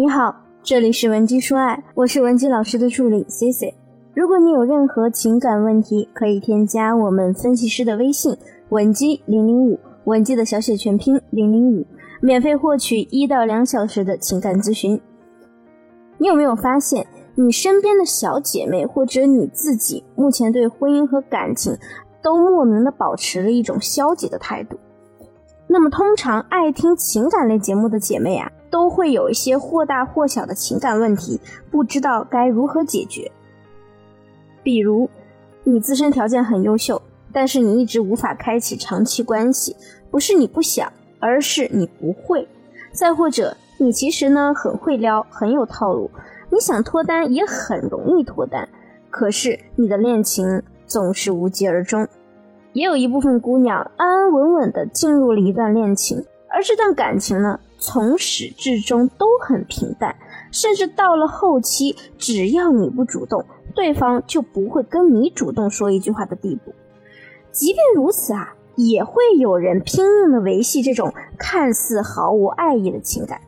你好，这里是文姬说爱，我是文姬老师的助理 C C。如果你有任何情感问题，可以添加我们分析师的微信文姬零零五，文姬的小写全拼零零五，免费获取一到两小时的情感咨询。你有没有发现，你身边的小姐妹或者你自己，目前对婚姻和感情都莫名的保持了一种消极的态度？那么，通常爱听情感类节目的姐妹啊。都会有一些或大或小的情感问题，不知道该如何解决。比如，你自身条件很优秀，但是你一直无法开启长期关系，不是你不想，而是你不会。再或者，你其实呢很会撩，很有套路，你想脱单也很容易脱单，可是你的恋情总是无疾而终。也有一部分姑娘安安稳稳的进入了一段恋情，而这段感情呢？从始至终都很平淡，甚至到了后期，只要你不主动，对方就不会跟你主动说一句话的地步。即便如此啊，也会有人拼命的维系这种看似毫无爱意的情感。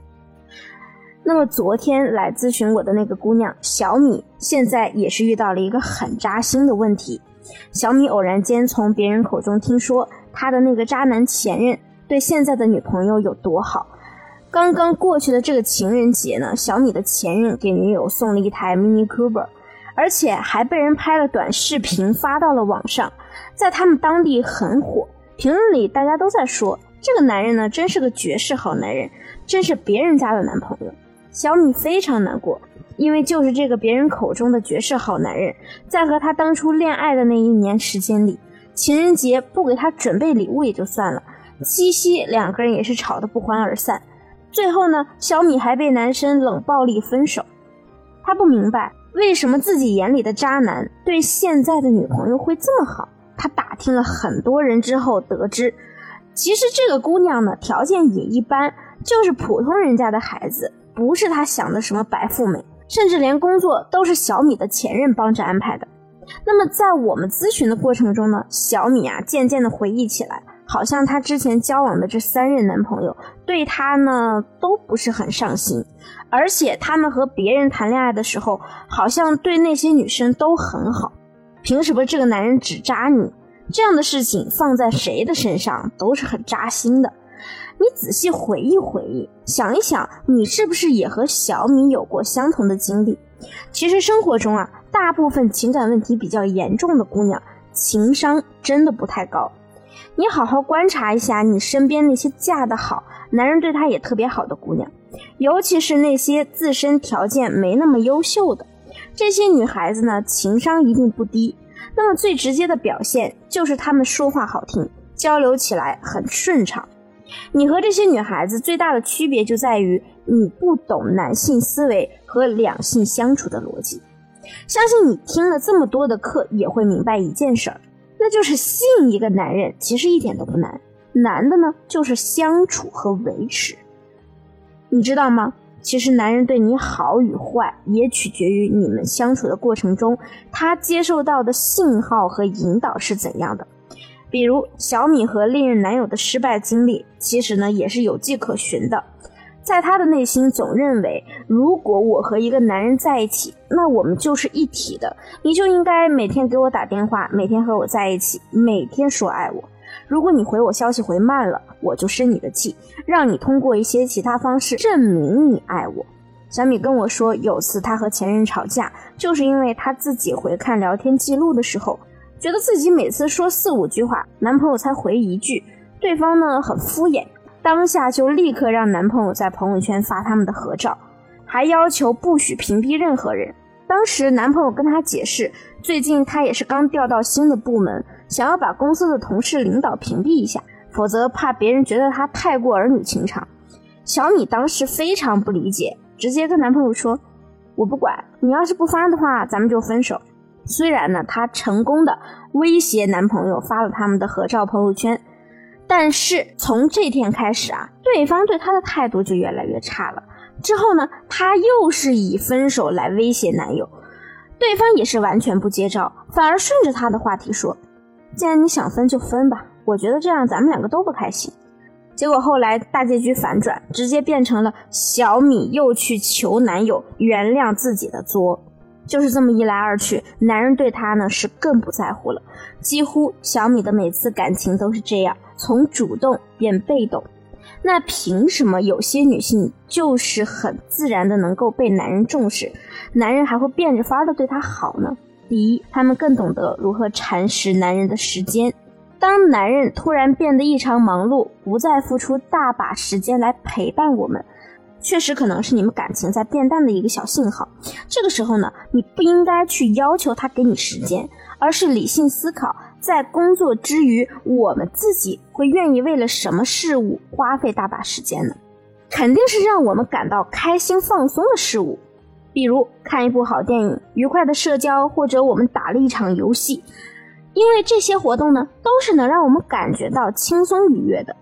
那么昨天来咨询我的那个姑娘小米，现在也是遇到了一个很扎心的问题。小米偶然间从别人口中听说，他的那个渣男前任对现在的女朋友有多好。刚刚过去的这个情人节呢，小米的前任给女友送了一台 Mini Cooper，而且还被人拍了短视频发到了网上，在他们当地很火。评论里大家都在说，这个男人呢，真是个绝世好男人，真是别人家的男朋友。小米非常难过，因为就是这个别人口中的绝世好男人，在和他当初恋爱的那一年时间里，情人节不给他准备礼物也就算了，七夕两个人也是吵得不欢而散。最后呢，小米还被男生冷暴力分手。他不明白为什么自己眼里的渣男对现在的女朋友会这么好。他打听了很多人之后得知，其实这个姑娘呢条件也一般，就是普通人家的孩子，不是他想的什么白富美，甚至连工作都是小米的前任帮着安排的。那么在我们咨询的过程中呢，小米啊渐渐的回忆起来。好像她之前交往的这三任男朋友对她呢都不是很上心，而且他们和别人谈恋爱的时候，好像对那些女生都很好。凭什么这个男人只渣你？这样的事情放在谁的身上都是很扎心的。你仔细回忆回忆，想一想，你是不是也和小米有过相同的经历？其实生活中啊，大部分情感问题比较严重的姑娘，情商真的不太高。你好好观察一下你身边那些嫁得好、男人对她也特别好的姑娘，尤其是那些自身条件没那么优秀的这些女孩子呢，情商一定不低。那么最直接的表现就是她们说话好听，交流起来很顺畅。你和这些女孩子最大的区别就在于你不懂男性思维和两性相处的逻辑。相信你听了这么多的课，也会明白一件事儿。那就是吸引一个男人，其实一点都不难，难的呢就是相处和维持。你知道吗？其实男人对你好与坏，也取决于你们相处的过程中，他接受到的信号和引导是怎样的。比如小米和历任男友的失败经历，其实呢也是有迹可循的。在她的内心总认为，如果我和一个男人在一起，那我们就是一体的。你就应该每天给我打电话，每天和我在一起，每天说爱我。如果你回我消息回慢了，我就生你的气，让你通过一些其他方式证明你爱我。小米跟我说，有次她和前任吵架，就是因为她自己回看聊天记录的时候，觉得自己每次说四五句话，男朋友才回一句，对方呢很敷衍。当下就立刻让男朋友在朋友圈发他们的合照，还要求不许屏蔽任何人。当时男朋友跟她解释，最近他也是刚调到新的部门，想要把公司的同事领导屏蔽一下，否则怕别人觉得他太过儿女情长。小米当时非常不理解，直接跟男朋友说：“我不管你要是不发的话，咱们就分手。”虽然呢，她成功的威胁男朋友发了他们的合照朋友圈。但是从这天开始啊，对方对她的态度就越来越差了。之后呢，她又是以分手来威胁男友，对方也是完全不接招，反而顺着她的话题说：“既然你想分就分吧，我觉得这样咱们两个都不开心。”结果后来大结局反转，直接变成了小米又去求男友原谅自己的作。就是这么一来二去，男人对她呢是更不在乎了。几乎小米的每次感情都是这样，从主动变被动。那凭什么有些女性就是很自然的能够被男人重视，男人还会变着法的对她好呢？第一，她们更懂得如何蚕食男人的时间。当男人突然变得异常忙碌，不再付出大把时间来陪伴我们，确实可能是你们感情在变淡的一个小信号。这个时候呢，你不应该去要求他给你时间，而是理性思考，在工作之余，我们自己会愿意为了什么事物花费大把时间呢？肯定是让我们感到开心放松的事物，比如看一部好电影、愉快的社交，或者我们打了一场游戏。因为这些活动呢，都是能让我们感觉到轻松愉悦的，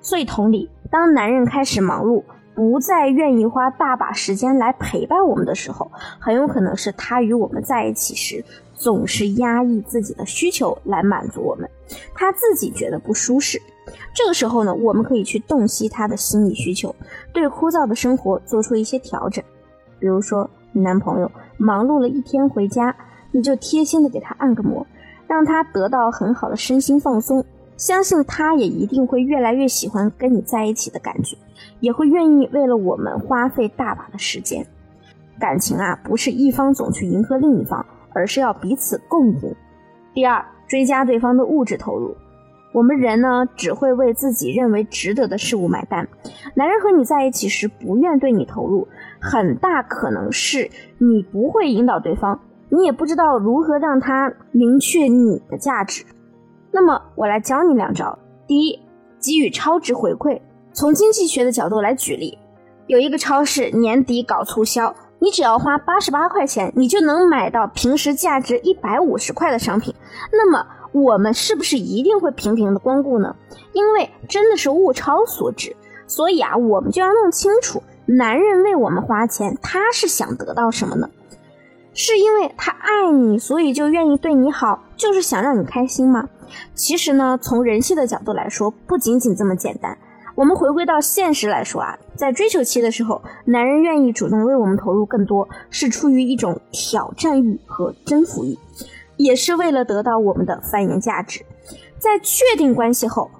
所以同理，当男人开始忙碌，不再愿意花大把时间来陪伴我们的时候，很有可能是他与我们在一起时，总是压抑自己的需求来满足我们，他自己觉得不舒适。这个时候呢，我们可以去洞悉他的心理需求，对枯燥的生活做出一些调整。比如说，你男朋友忙碌了一天回家，你就贴心的给他按个摩。让他得到很好的身心放松，相信他也一定会越来越喜欢跟你在一起的感觉，也会愿意为了我们花费大把的时间。感情啊，不是一方总去迎合另一方，而是要彼此共赢。第二，追加对方的物质投入。我们人呢，只会为自己认为值得的事物买单。男人和你在一起时不愿对你投入，很大可能是你不会引导对方。你也不知道如何让他明确你的价值，那么我来教你两招。第一，给予超值回馈。从经济学的角度来举例，有一个超市年底搞促销，你只要花八十八块钱，你就能买到平时价值一百五十块的商品。那么我们是不是一定会频频的光顾呢？因为真的是物超所值，所以啊，我们就要弄清楚，男人为我们花钱，他是想得到什么呢？是因为他爱你，所以就愿意对你好，就是想让你开心吗？其实呢，从人性的角度来说，不仅仅这么简单。我们回归到现实来说啊，在追求期的时候，男人愿意主动为我们投入更多，是出于一种挑战欲和征服欲，也是为了得到我们的繁衍价值。在确定关系后，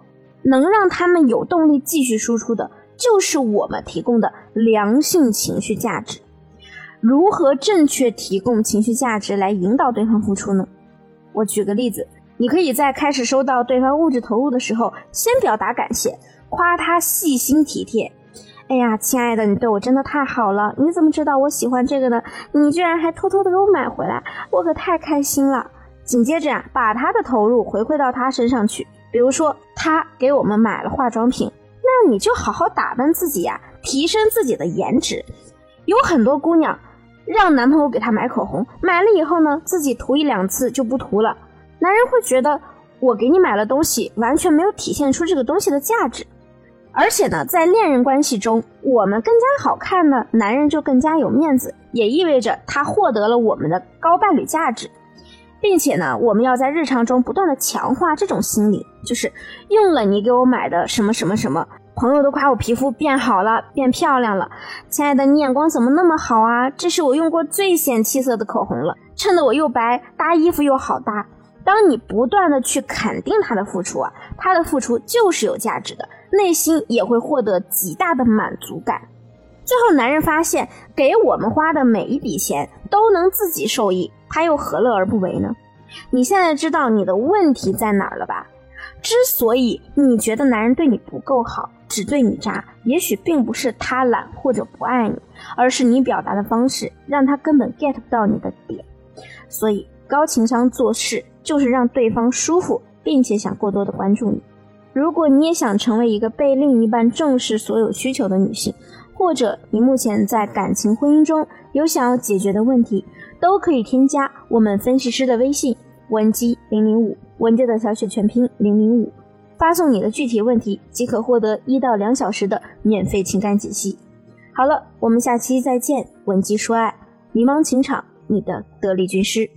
能让他们有动力继续输出的，就是我们提供的良性情绪价值。如何正确提供情绪价值来引导对方付出呢？我举个例子，你可以在开始收到对方物质投入的时候，先表达感谢，夸他细心体贴。哎呀，亲爱的，你对我真的太好了！你怎么知道我喜欢这个呢？你居然还偷偷的给我买回来，我可太开心了。紧接着呀，把他的投入回馈到他身上去。比如说，他给我们买了化妆品，那你就好好打扮自己呀，提升自己的颜值。有很多姑娘。让男朋友给她买口红，买了以后呢，自己涂一两次就不涂了。男人会觉得我给你买了东西，完全没有体现出这个东西的价值。而且呢，在恋人关系中，我们更加好看呢，男人就更加有面子，也意味着他获得了我们的高伴侣价值，并且呢，我们要在日常中不断的强化这种心理，就是用了你给我买的什么什么什么。朋友都夸我皮肤变好了，变漂亮了。亲爱的，你眼光怎么那么好啊？这是我用过最显气色的口红了，衬得我又白，搭衣服又好搭。当你不断的去肯定他的付出啊，他的付出就是有价值的，内心也会获得极大的满足感。最后，男人发现给我们花的每一笔钱都能自己受益，他又何乐而不为呢？你现在知道你的问题在哪儿了吧？之所以你觉得男人对你不够好，只对你渣，也许并不是他懒或者不爱你，而是你表达的方式让他根本 get 不到你的点。所以高情商做事就是让对方舒服，并且想过多的关注你。如果你也想成为一个被另一半重视所有需求的女性，或者你目前在感情婚姻中有想要解决的问题，都可以添加我们分析师的微信文姬零零五，文姬的小写全拼零零五。发送你的具体问题，即可获得一到两小时的免费情感解析。好了，我们下期再见。文姬说爱，迷茫情场，你的得力军师。